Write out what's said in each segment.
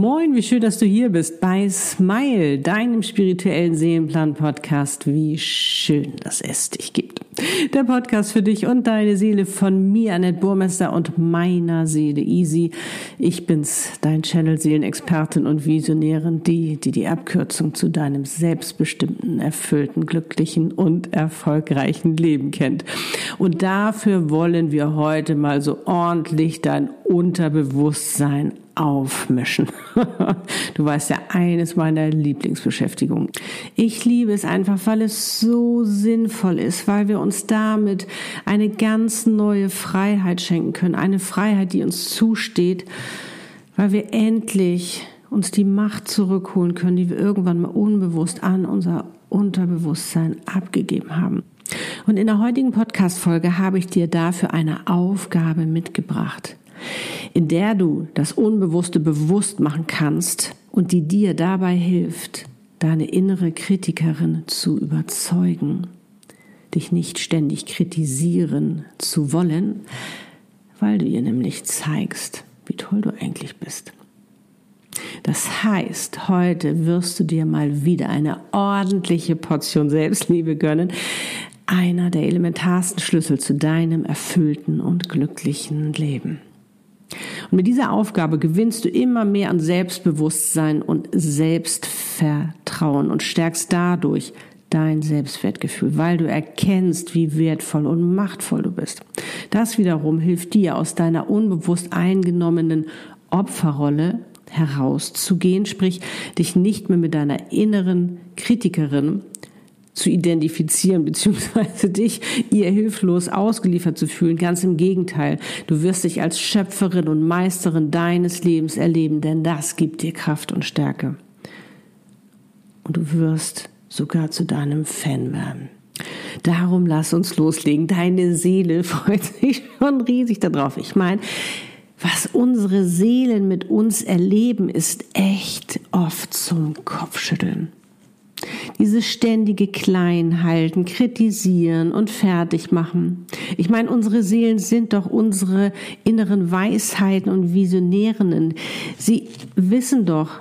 Moin, wie schön, dass du hier bist bei Smile, deinem spirituellen Seelenplan-Podcast. Wie schön, dass es dich gibt. Der Podcast für dich und deine Seele von mir, Annette Burmester und meiner Seele Easy. Ich bin's, dein Channel-Seelenexpertin und Visionärin, die, die die Abkürzung zu deinem selbstbestimmten, erfüllten, glücklichen und erfolgreichen Leben kennt. Und dafür wollen wir heute mal so ordentlich dein Unterbewusstsein aufmischen. du weißt ja, eines meiner Lieblingsbeschäftigungen. Ich liebe es einfach, weil es so sinnvoll ist, weil wir uns damit eine ganz neue Freiheit schenken können. Eine Freiheit, die uns zusteht, weil wir endlich uns die Macht zurückholen können, die wir irgendwann mal unbewusst an unser Unterbewusstsein abgegeben haben. Und in der heutigen Podcast-Folge habe ich dir dafür eine Aufgabe mitgebracht in der du das Unbewusste bewusst machen kannst und die dir dabei hilft, deine innere Kritikerin zu überzeugen, dich nicht ständig kritisieren zu wollen, weil du ihr nämlich zeigst, wie toll du eigentlich bist. Das heißt, heute wirst du dir mal wieder eine ordentliche Portion Selbstliebe gönnen, einer der elementarsten Schlüssel zu deinem erfüllten und glücklichen Leben. Und mit dieser Aufgabe gewinnst du immer mehr an Selbstbewusstsein und Selbstvertrauen und stärkst dadurch dein Selbstwertgefühl, weil du erkennst, wie wertvoll und machtvoll du bist. Das wiederum hilft dir aus deiner unbewusst eingenommenen Opferrolle herauszugehen, sprich dich nicht mehr mit deiner inneren Kritikerin zu identifizieren, beziehungsweise dich ihr hilflos ausgeliefert zu fühlen. Ganz im Gegenteil, du wirst dich als Schöpferin und Meisterin deines Lebens erleben, denn das gibt dir Kraft und Stärke. Und du wirst sogar zu deinem Fan werden. Darum lass uns loslegen. Deine Seele freut sich schon riesig darauf. Ich meine, was unsere Seelen mit uns erleben, ist echt oft zum Kopfschütteln. Dieses ständige Kleinhalten, kritisieren und fertig machen. Ich meine, unsere Seelen sind doch unsere inneren Weisheiten und Visionärinnen. Sie wissen doch,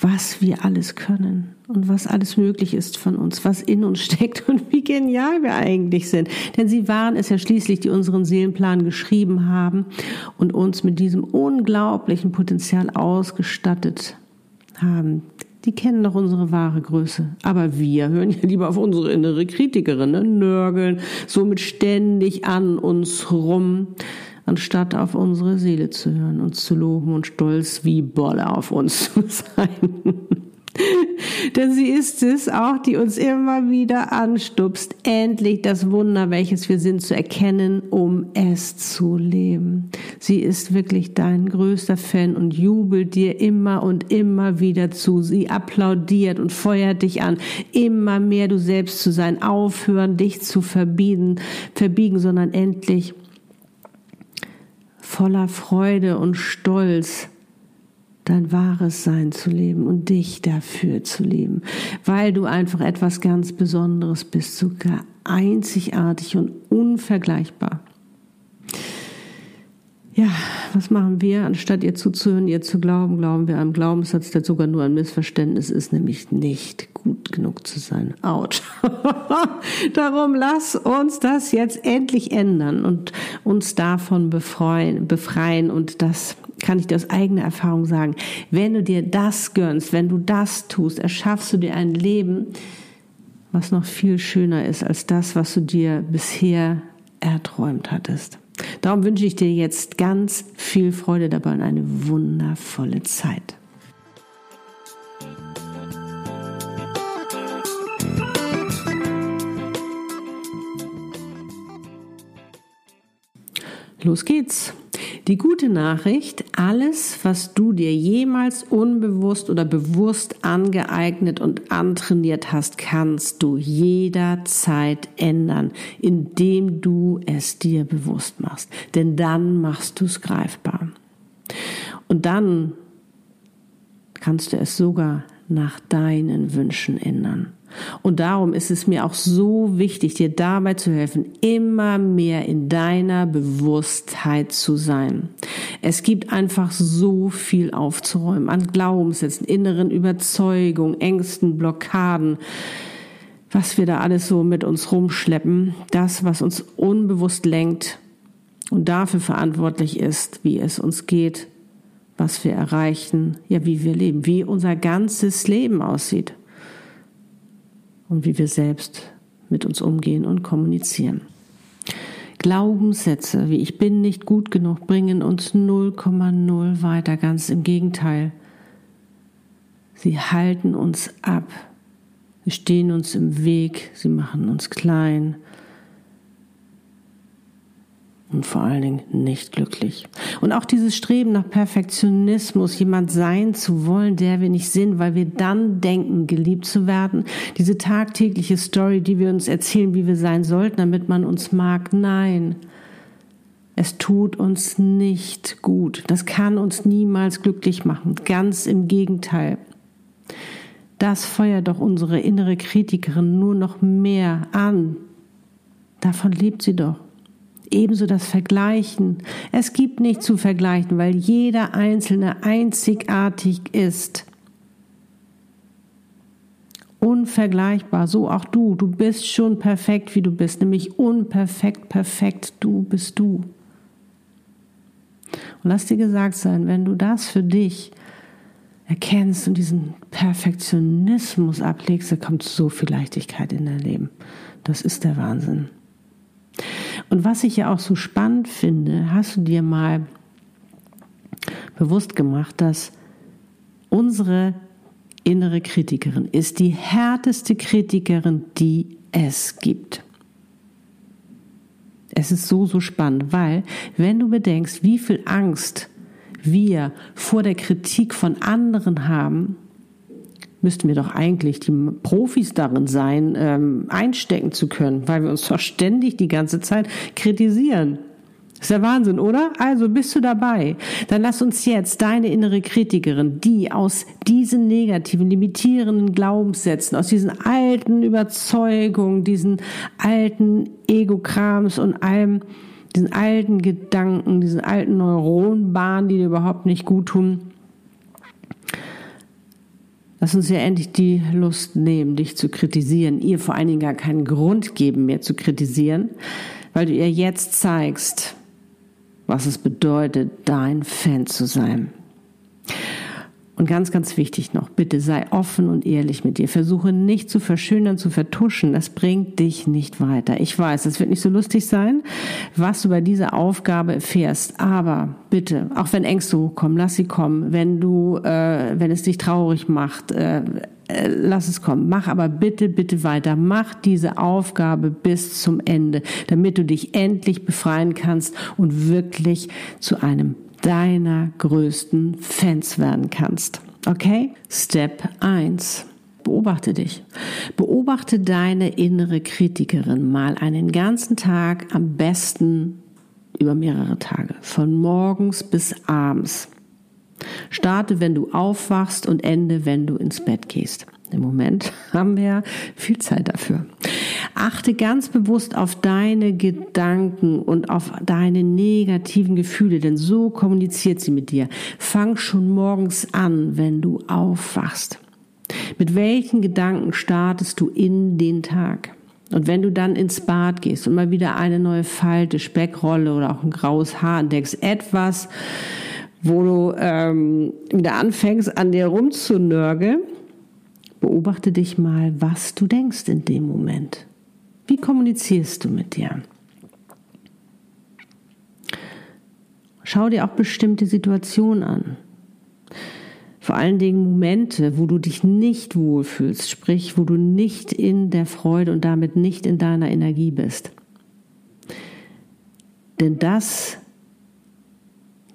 was wir alles können und was alles möglich ist von uns, was in uns steckt und wie genial wir eigentlich sind. Denn sie waren es ja schließlich, die unseren Seelenplan geschrieben haben und uns mit diesem unglaublichen Potenzial ausgestattet haben. Die kennen doch unsere wahre Größe. Aber wir hören ja lieber auf unsere innere Kritikerin, ne? nörgeln somit ständig an uns rum, anstatt auf unsere Seele zu hören, uns zu loben und stolz wie Bolle auf uns zu sein. Denn sie ist es auch, die uns immer wieder anstupst, endlich das Wunder, welches wir sind, zu erkennen, um es zu leben. Sie ist wirklich dein größter Fan und jubelt dir immer und immer wieder zu. Sie applaudiert und feuert dich an, immer mehr du selbst zu sein, aufhören, dich zu verbiegen, verbiegen, sondern endlich voller Freude und Stolz dein wahres Sein zu leben und dich dafür zu leben, weil du einfach etwas ganz Besonderes bist, sogar einzigartig und unvergleichbar. Ja, was machen wir? Anstatt ihr zuzuhören, ihr zu glauben, glauben wir einem Glaubenssatz, der sogar nur ein Missverständnis ist, nämlich nicht gut genug zu sein. Autsch. Darum lass uns das jetzt endlich ändern und uns davon befreien, befreien und das kann ich dir aus eigener Erfahrung sagen. Wenn du dir das gönnst, wenn du das tust, erschaffst du dir ein Leben, was noch viel schöner ist als das, was du dir bisher erträumt hattest. Darum wünsche ich dir jetzt ganz viel Freude dabei und eine wundervolle Zeit. Los geht's. Die gute Nachricht, alles, was du dir jemals unbewusst oder bewusst angeeignet und antrainiert hast, kannst du jederzeit ändern, indem du es dir bewusst machst. Denn dann machst du es greifbar. Und dann kannst du es sogar nach deinen Wünschen ändern. Und darum ist es mir auch so wichtig, dir dabei zu helfen, immer mehr in deiner Bewusstheit zu sein. Es gibt einfach so viel aufzuräumen an Glaubenssätzen, inneren Überzeugungen, Ängsten, Blockaden, was wir da alles so mit uns rumschleppen. Das, was uns unbewusst lenkt und dafür verantwortlich ist, wie es uns geht, was wir erreichen, ja, wie wir leben, wie unser ganzes Leben aussieht und wie wir selbst mit uns umgehen und kommunizieren. Glaubenssätze wie ich bin nicht gut genug bringen uns 0,0 weiter, ganz im Gegenteil. Sie halten uns ab, sie stehen uns im Weg, sie machen uns klein, und vor allen Dingen nicht glücklich. Und auch dieses Streben nach Perfektionismus, jemand sein zu wollen, der wir nicht sind, weil wir dann denken, geliebt zu werden. Diese tagtägliche Story, die wir uns erzählen, wie wir sein sollten, damit man uns mag. Nein. Es tut uns nicht gut. Das kann uns niemals glücklich machen. Ganz im Gegenteil. Das feuert doch unsere innere Kritikerin nur noch mehr an. Davon lebt sie doch. Ebenso das Vergleichen. Es gibt nicht zu vergleichen, weil jeder Einzelne einzigartig ist. Unvergleichbar, so auch du. Du bist schon perfekt, wie du bist, nämlich unperfekt, perfekt, du bist du. Und lass dir gesagt sein, wenn du das für dich erkennst und diesen Perfektionismus ablegst, da kommt so viel Leichtigkeit in dein Leben. Das ist der Wahnsinn. Und was ich ja auch so spannend finde, hast du dir mal bewusst gemacht, dass unsere innere Kritikerin ist die härteste Kritikerin, die es gibt. Es ist so, so spannend, weil wenn du bedenkst, wie viel Angst wir vor der Kritik von anderen haben, müssten wir doch eigentlich die Profis darin sein, ähm, einstecken zu können, weil wir uns doch ständig die ganze Zeit kritisieren. ist der Wahnsinn, oder? Also bist du dabei? Dann lass uns jetzt deine innere Kritikerin, die aus diesen negativen, limitierenden Glaubenssätzen, aus diesen alten Überzeugungen, diesen alten Ego-Krams und allem, diesen alten Gedanken, diesen alten Neuronenbahnen, die dir überhaupt nicht gut tun, Lass uns ja endlich die Lust nehmen, dich zu kritisieren, ihr vor allen Dingen gar keinen Grund geben, mehr zu kritisieren, weil du ihr jetzt zeigst, was es bedeutet, dein Fan zu sein. Und ganz, ganz wichtig noch, bitte sei offen und ehrlich mit dir. Versuche nicht zu verschönern, zu vertuschen. Das bringt dich nicht weiter. Ich weiß, es wird nicht so lustig sein, was du bei dieser Aufgabe erfährst. Aber bitte, auch wenn Ängste hochkommen, lass sie kommen. Wenn du, äh, wenn es dich traurig macht, äh, äh, lass es kommen. Mach aber bitte, bitte weiter. Mach diese Aufgabe bis zum Ende, damit du dich endlich befreien kannst und wirklich zu einem deiner größten Fans werden kannst. Okay? Step 1. Beobachte dich. Beobachte deine innere Kritikerin mal einen ganzen Tag, am besten über mehrere Tage, von morgens bis abends. Starte, wenn du aufwachst und ende, wenn du ins Bett gehst. Im Moment haben wir viel Zeit dafür. Achte ganz bewusst auf deine Gedanken und auf deine negativen Gefühle, denn so kommuniziert sie mit dir. Fang schon morgens an, wenn du aufwachst. Mit welchen Gedanken startest du in den Tag? Und wenn du dann ins Bad gehst und mal wieder eine neue Falte, Speckrolle oder auch ein graues Haar entdeckst, etwas, wo du ähm, wieder anfängst, an dir rumzunörgeln, beobachte dich mal, was du denkst in dem Moment. Wie kommunizierst du mit dir? Schau dir auch bestimmte Situationen an. Vor allen Dingen Momente, wo du dich nicht wohlfühlst, sprich, wo du nicht in der Freude und damit nicht in deiner Energie bist. Denn das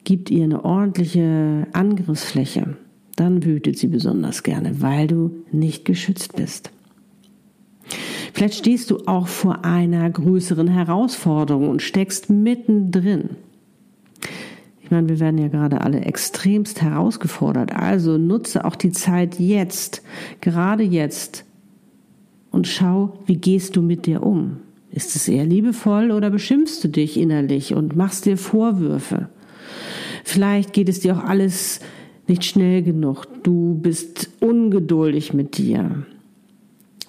gibt ihr eine ordentliche Angriffsfläche. Dann wütet sie besonders gerne, weil du nicht geschützt bist. Vielleicht stehst du auch vor einer größeren Herausforderung und steckst mittendrin. Ich meine, wir werden ja gerade alle extremst herausgefordert. Also nutze auch die Zeit jetzt, gerade jetzt, und schau, wie gehst du mit dir um? Ist es eher liebevoll oder beschimpfst du dich innerlich und machst dir Vorwürfe? Vielleicht geht es dir auch alles nicht schnell genug. Du bist ungeduldig mit dir.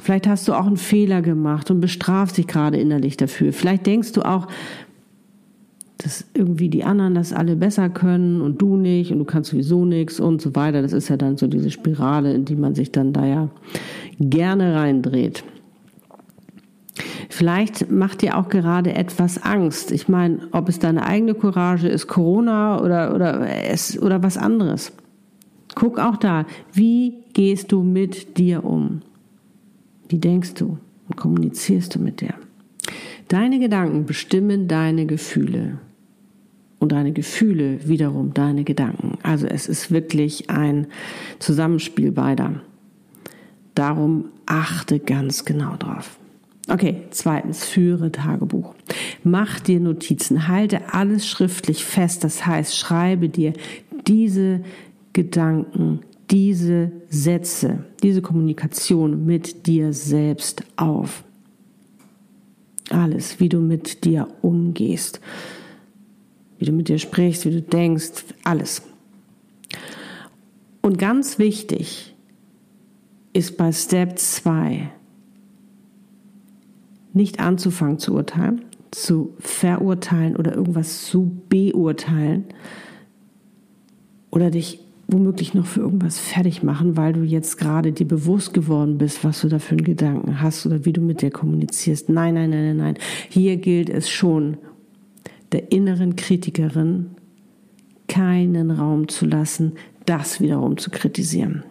Vielleicht hast du auch einen Fehler gemacht und bestrafst dich gerade innerlich dafür. Vielleicht denkst du auch, dass irgendwie die anderen das alle besser können und du nicht und du kannst sowieso nichts und so weiter. Das ist ja dann so diese Spirale, in die man sich dann da ja gerne reindreht. Vielleicht macht dir auch gerade etwas Angst. Ich meine, ob es deine eigene Courage ist, Corona oder, oder, es, oder was anderes. Guck auch da, wie gehst du mit dir um? Wie denkst du und kommunizierst du mit dir? Deine Gedanken bestimmen deine Gefühle und deine Gefühle wiederum deine Gedanken. Also es ist wirklich ein Zusammenspiel beider. Darum achte ganz genau drauf. Okay, zweitens, führe Tagebuch. Mach dir Notizen, halte alles schriftlich fest. Das heißt, schreibe dir diese Gedanken, diese Sätze, diese Kommunikation mit dir selbst auf. Alles, wie du mit dir umgehst, wie du mit dir sprichst, wie du denkst, alles. Und ganz wichtig ist bei Step 2 nicht anzufangen zu urteilen, zu verurteilen oder irgendwas zu beurteilen oder dich womöglich noch für irgendwas fertig machen, weil du jetzt gerade dir bewusst geworden bist, was du da für einen Gedanken hast oder wie du mit dir kommunizierst. Nein, nein, nein, nein, nein. Hier gilt es schon, der inneren Kritikerin keinen Raum zu lassen, das wiederum zu kritisieren.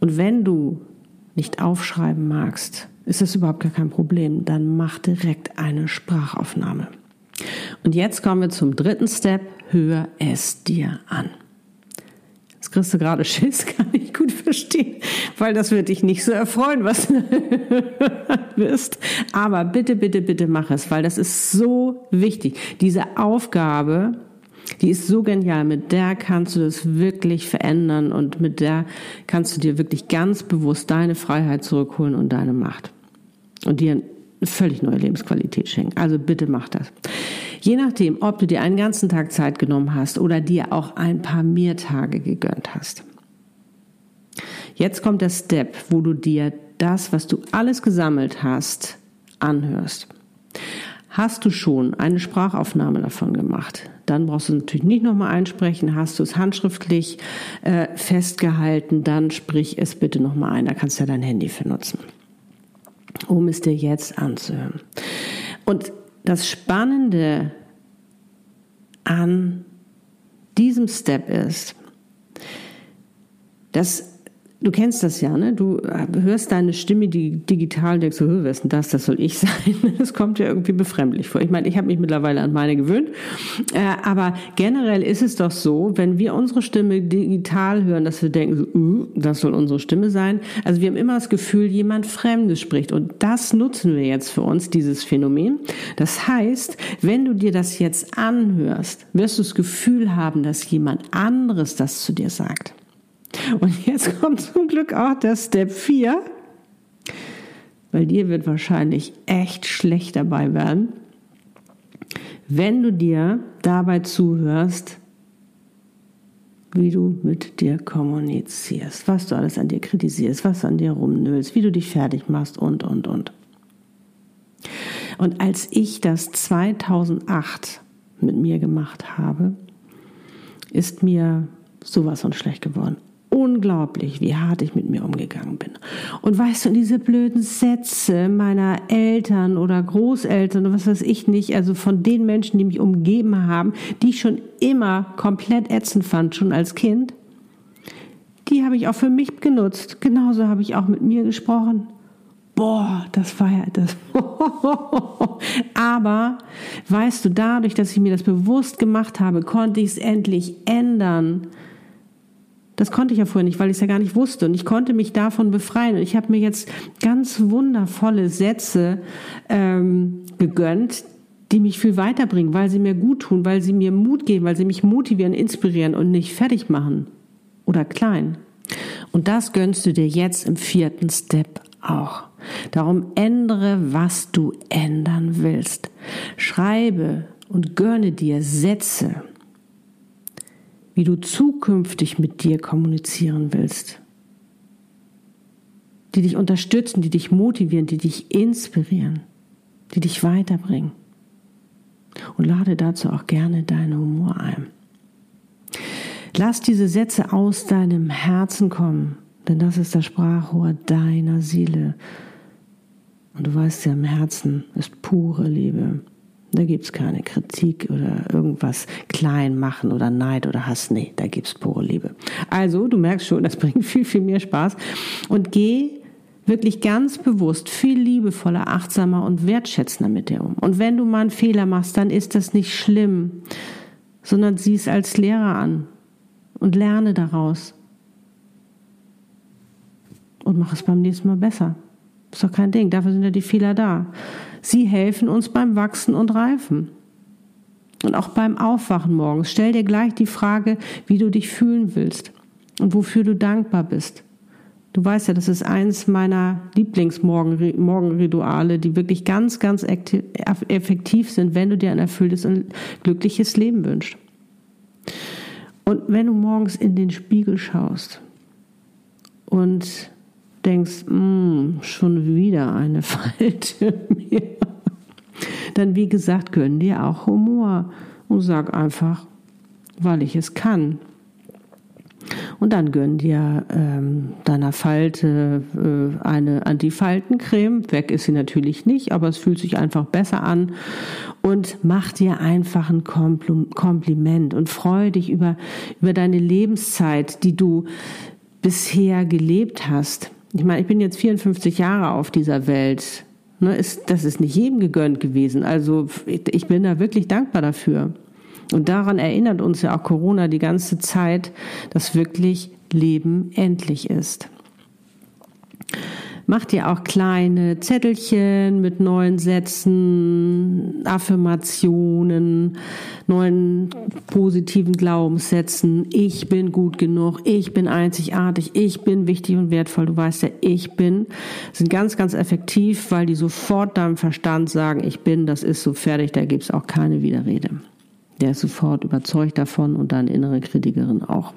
Und wenn du nicht aufschreiben magst, ist das überhaupt gar kein Problem. Dann mach direkt eine Sprachaufnahme. Und jetzt kommen wir zum dritten Step. Hör es dir an. Jetzt kriegst du gerade Schiss, kann ich gut verstehen, weil das wird dich nicht so erfreuen, was du wirst. Aber bitte, bitte, bitte mach es, weil das ist so wichtig. Diese Aufgabe, die ist so genial. Mit der kannst du das wirklich verändern und mit der kannst du dir wirklich ganz bewusst deine Freiheit zurückholen und deine Macht und dir völlig neue Lebensqualität schenken. Also bitte mach das. Je nachdem, ob du dir einen ganzen Tag Zeit genommen hast oder dir auch ein paar mehr Tage gegönnt hast. Jetzt kommt der Step, wo du dir das, was du alles gesammelt hast, anhörst. Hast du schon eine Sprachaufnahme davon gemacht? Dann brauchst du natürlich nicht nochmal einsprechen. Hast du es handschriftlich äh, festgehalten, dann sprich es bitte nochmal ein. Da kannst du ja dein Handy für nutzen um es dir jetzt anzuhören. Und das Spannende an diesem Step ist, dass Du kennst das ja, ne? Du hörst deine Stimme die digital denkst so, wer ist denn das? Das soll ich sein. Das kommt ja irgendwie befremdlich vor. Ich meine, ich habe mich mittlerweile an meine gewöhnt. Äh, aber generell ist es doch so, wenn wir unsere Stimme digital hören, dass wir denken, so, uh, das soll unsere Stimme sein. Also wir haben immer das Gefühl, jemand Fremdes spricht. Und das nutzen wir jetzt für uns, dieses Phänomen. Das heißt, wenn du dir das jetzt anhörst, wirst du das Gefühl haben, dass jemand anderes das zu dir sagt. Und jetzt kommt zum Glück auch der Step 4, weil dir wird wahrscheinlich echt schlecht dabei werden, wenn du dir dabei zuhörst, wie du mit dir kommunizierst, was du alles an dir kritisierst, was an dir rumnüllst, wie du dich fertig machst und, und, und. Und als ich das 2008 mit mir gemacht habe, ist mir sowas von schlecht geworden unglaublich, wie hart ich mit mir umgegangen bin. Und weißt du, diese blöden Sätze meiner Eltern oder Großeltern oder was weiß ich nicht, also von den Menschen, die mich umgeben haben, die ich schon immer komplett ätzend fand, schon als Kind, die habe ich auch für mich genutzt. Genauso habe ich auch mit mir gesprochen. Boah, das war ja das. Aber weißt du, dadurch, dass ich mir das bewusst gemacht habe, konnte ich es endlich ändern. Das konnte ich ja vorher nicht, weil ich es ja gar nicht wusste. Und ich konnte mich davon befreien. Und ich habe mir jetzt ganz wundervolle Sätze ähm, gegönnt, die mich viel weiterbringen, weil sie mir gut tun, weil sie mir Mut geben, weil sie mich motivieren, inspirieren und nicht fertig machen oder klein. Und das gönnst du dir jetzt im vierten Step auch. Darum ändere, was du ändern willst. Schreibe und gönne dir Sätze, wie du zukünftig mit dir kommunizieren willst, die dich unterstützen, die dich motivieren, die dich inspirieren, die dich weiterbringen. Und lade dazu auch gerne deinen Humor ein. Lass diese Sätze aus deinem Herzen kommen, denn das ist das Sprachrohr deiner Seele. Und du weißt ja, im Herzen ist pure Liebe. Da gibt es keine Kritik oder irgendwas klein machen oder Neid oder Hass. Nee, da gibt es pure Liebe. Also, du merkst schon, das bringt viel, viel mehr Spaß. Und geh wirklich ganz bewusst viel liebevoller, achtsamer und wertschätzender mit dir um. Und wenn du mal einen Fehler machst, dann ist das nicht schlimm, sondern sieh es als Lehrer an und lerne daraus. Und mach es beim nächsten Mal besser. Ist doch kein Ding, dafür sind ja die Fehler da. Sie helfen uns beim Wachsen und Reifen. Und auch beim Aufwachen morgens. Stell dir gleich die Frage, wie du dich fühlen willst und wofür du dankbar bist. Du weißt ja, das ist eins meiner Lieblingsmorgenrituale, die wirklich ganz, ganz effektiv sind, wenn du dir ein erfülltes und glückliches Leben wünschst. Und wenn du morgens in den Spiegel schaust und denkst, mm, schon wieder eine Falte mehr, dann wie gesagt, gönn dir auch Humor und sag einfach, weil ich es kann. Und dann gönn dir ähm, deiner Falte äh, eine Antifaltencreme. Weg ist sie natürlich nicht, aber es fühlt sich einfach besser an. Und mach dir einfach ein Kompliment und freue dich über, über deine Lebenszeit, die du bisher gelebt hast. Ich meine, ich bin jetzt 54 Jahre auf dieser Welt. Ne, ist, das ist nicht jedem gegönnt gewesen. Also ich bin da wirklich dankbar dafür. Und daran erinnert uns ja auch Corona die ganze Zeit, dass wirklich Leben endlich ist. Mach dir auch kleine Zettelchen mit neuen Sätzen, Affirmationen, neuen positiven Glaubenssätzen. Ich bin gut genug, ich bin einzigartig, ich bin wichtig und wertvoll. Du weißt ja, ich bin, sind ganz, ganz effektiv, weil die sofort deinem Verstand sagen, ich bin, das ist so fertig, da gibt's auch keine Widerrede. Der ist sofort überzeugt davon und deine innere Kritikerin auch.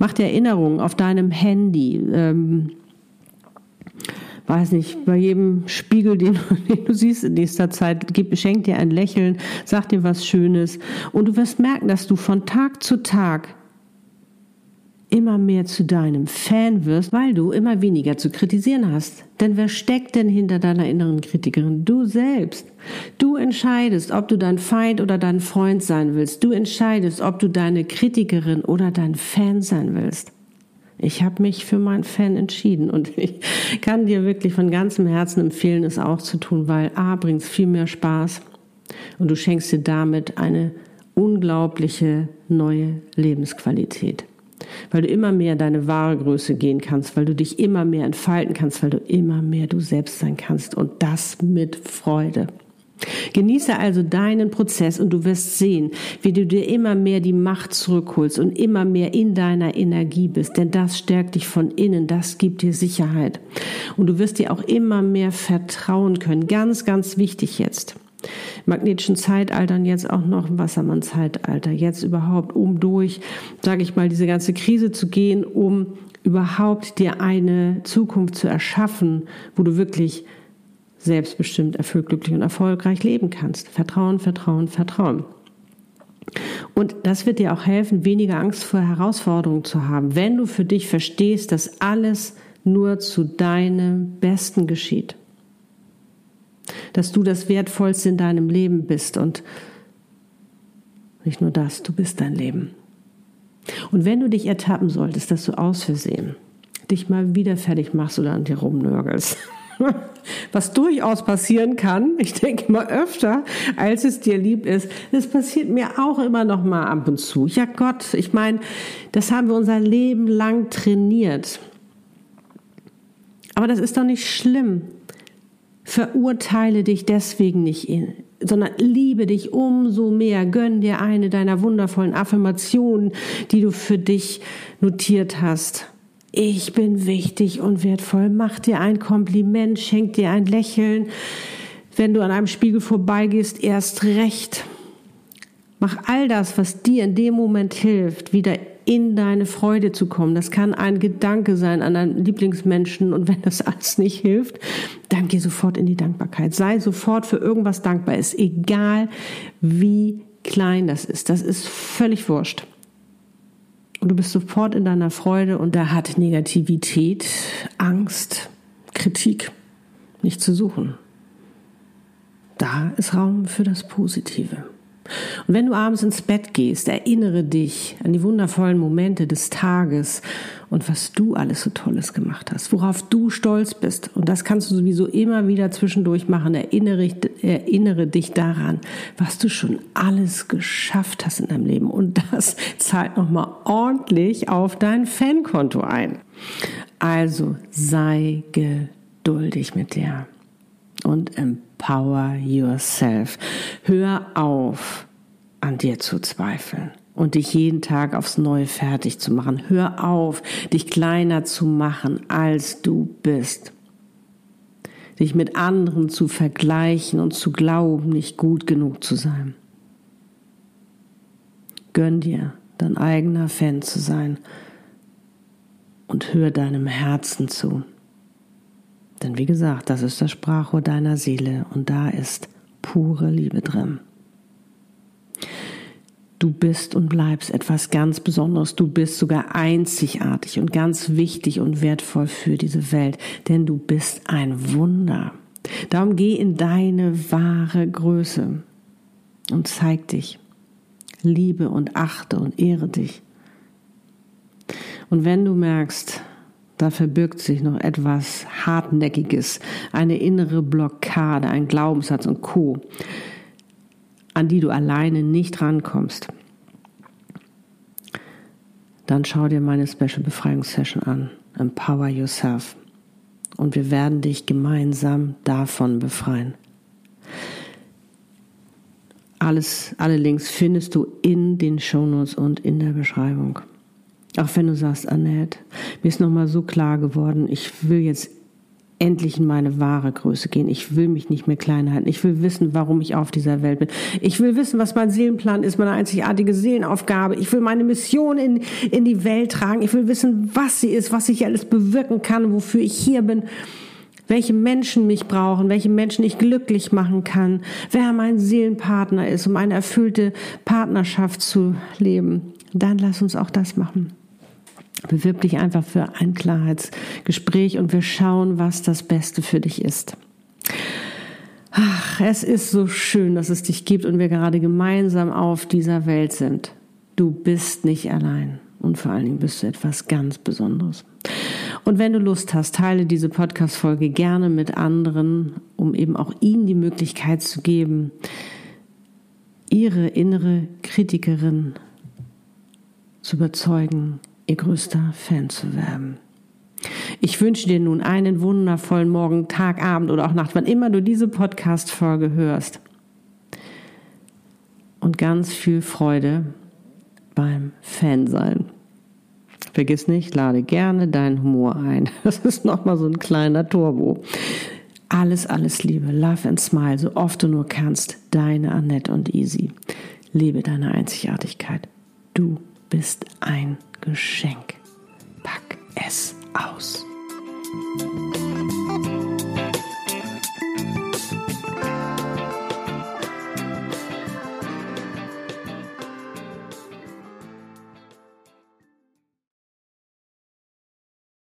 Mach dir Erinnerungen auf deinem Handy. Ähm, weiß nicht, bei jedem Spiegel, den, den, du siehst in nächster Zeit, schenk dir ein Lächeln, sag dir was Schönes und du wirst merken, dass du von Tag zu Tag immer mehr zu deinem Fan wirst, weil du immer weniger zu kritisieren hast. Denn wer steckt denn hinter deiner inneren Kritikerin? Du selbst. Du entscheidest, ob du dein Feind oder dein Freund sein willst. Du entscheidest, ob du deine Kritikerin oder dein Fan sein willst. Ich habe mich für meinen Fan entschieden und ich kann dir wirklich von ganzem Herzen empfehlen, es auch zu tun, weil A bringt es viel mehr Spaß und du schenkst dir damit eine unglaubliche neue Lebensqualität weil du immer mehr deine wahre Größe gehen kannst, weil du dich immer mehr entfalten kannst, weil du immer mehr du selbst sein kannst und das mit Freude. Genieße also deinen Prozess und du wirst sehen, wie du dir immer mehr die Macht zurückholst und immer mehr in deiner Energie bist, denn das stärkt dich von innen, das gibt dir Sicherheit. Und du wirst dir auch immer mehr vertrauen können. Ganz, ganz wichtig jetzt magnetischen Zeitaltern, jetzt auch noch Wassermann-Zeitalter, jetzt überhaupt, um durch, sage ich mal, diese ganze Krise zu gehen, um überhaupt dir eine Zukunft zu erschaffen, wo du wirklich selbstbestimmt, erfüllt, glücklich und erfolgreich leben kannst. Vertrauen, Vertrauen, Vertrauen. Und das wird dir auch helfen, weniger Angst vor Herausforderungen zu haben, wenn du für dich verstehst, dass alles nur zu deinem Besten geschieht dass du das Wertvollste in deinem Leben bist und nicht nur das, du bist dein Leben. Und wenn du dich ertappen solltest, dass du aus Versehen dich mal wieder fertig machst oder an dir rumnörgelst, was durchaus passieren kann, ich denke mal öfter, als es dir lieb ist, das passiert mir auch immer noch mal ab und zu. Ja Gott, ich meine, das haben wir unser Leben lang trainiert. Aber das ist doch nicht schlimm. Verurteile dich deswegen nicht, sondern liebe dich umso mehr. Gönn dir eine deiner wundervollen Affirmationen, die du für dich notiert hast. Ich bin wichtig und wertvoll. Mach dir ein Kompliment, schenk dir ein Lächeln. Wenn du an einem Spiegel vorbeigehst, erst recht. Mach all das, was dir in dem Moment hilft, wieder in deine Freude zu kommen. Das kann ein Gedanke sein an deinen Lieblingsmenschen und wenn das alles nicht hilft, dann geh sofort in die Dankbarkeit. Sei sofort für irgendwas dankbar. Ist egal, wie klein das ist. Das ist völlig wurscht. Und du bist sofort in deiner Freude und da hat Negativität, Angst, Kritik nicht zu suchen. Da ist Raum für das Positive. Und wenn du abends ins Bett gehst, erinnere dich an die wundervollen Momente des Tages und was du alles so Tolles gemacht hast, worauf du stolz bist. Und das kannst du sowieso immer wieder zwischendurch machen. Erinnere, erinnere dich daran, was du schon alles geschafft hast in deinem Leben. Und das zahlt nochmal ordentlich auf dein Fankonto ein. Also sei geduldig mit dir und empower yourself. Hör auf, an dir zu zweifeln und dich jeden Tag aufs Neue fertig zu machen. Hör auf, dich kleiner zu machen, als du bist. Dich mit anderen zu vergleichen und zu glauben, nicht gut genug zu sein. Gönn dir, dein eigener Fan zu sein und hör deinem Herzen zu. Denn wie gesagt, das ist das Sprachrohr deiner Seele und da ist pure Liebe drin. Du bist und bleibst etwas ganz Besonderes. Du bist sogar einzigartig und ganz wichtig und wertvoll für diese Welt, denn du bist ein Wunder. Darum geh in deine wahre Größe und zeig dich. Liebe und achte und ehre dich. Und wenn du merkst, da verbirgt sich noch etwas Hartnäckiges, eine innere Blockade, ein Glaubenssatz und Co., an die du alleine nicht rankommst. Dann schau dir meine Special Befreiungssession an, Empower Yourself. Und wir werden dich gemeinsam davon befreien. Alles, alle Links findest du in den Shownotes und in der Beschreibung. Auch wenn du sagst, Annette, mir ist nochmal so klar geworden, ich will jetzt endlich in meine wahre Größe gehen. Ich will mich nicht mehr klein halten. Ich will wissen, warum ich auf dieser Welt bin. Ich will wissen, was mein Seelenplan ist, meine einzigartige Seelenaufgabe. Ich will meine Mission in, in die Welt tragen. Ich will wissen, was sie ist, was ich alles bewirken kann, wofür ich hier bin, welche Menschen mich brauchen, welche Menschen ich glücklich machen kann, wer mein Seelenpartner ist, um eine erfüllte Partnerschaft zu leben. Dann lass uns auch das machen. Bewirb dich einfach für ein Klarheitsgespräch und wir schauen, was das Beste für dich ist. Ach, es ist so schön, dass es dich gibt und wir gerade gemeinsam auf dieser Welt sind. Du bist nicht allein und vor allen Dingen bist du etwas ganz Besonderes. Und wenn du Lust hast, teile diese Podcast-Folge gerne mit anderen, um eben auch ihnen die Möglichkeit zu geben, ihre innere Kritikerin zu überzeugen, ihr größter Fan zu werden. Ich wünsche dir nun einen wundervollen Morgen, Tag, Abend oder auch Nacht, wann immer du diese Podcast-Folge hörst. Und ganz viel Freude beim Fansein. Vergiss nicht, lade gerne deinen Humor ein. Das ist nochmal so ein kleiner Turbo. Alles, alles Liebe, love and smile, so oft du nur kannst. Deine Annette und Easy. Lebe deine Einzigartigkeit. Du bist ein Geschenk. Pack es aus.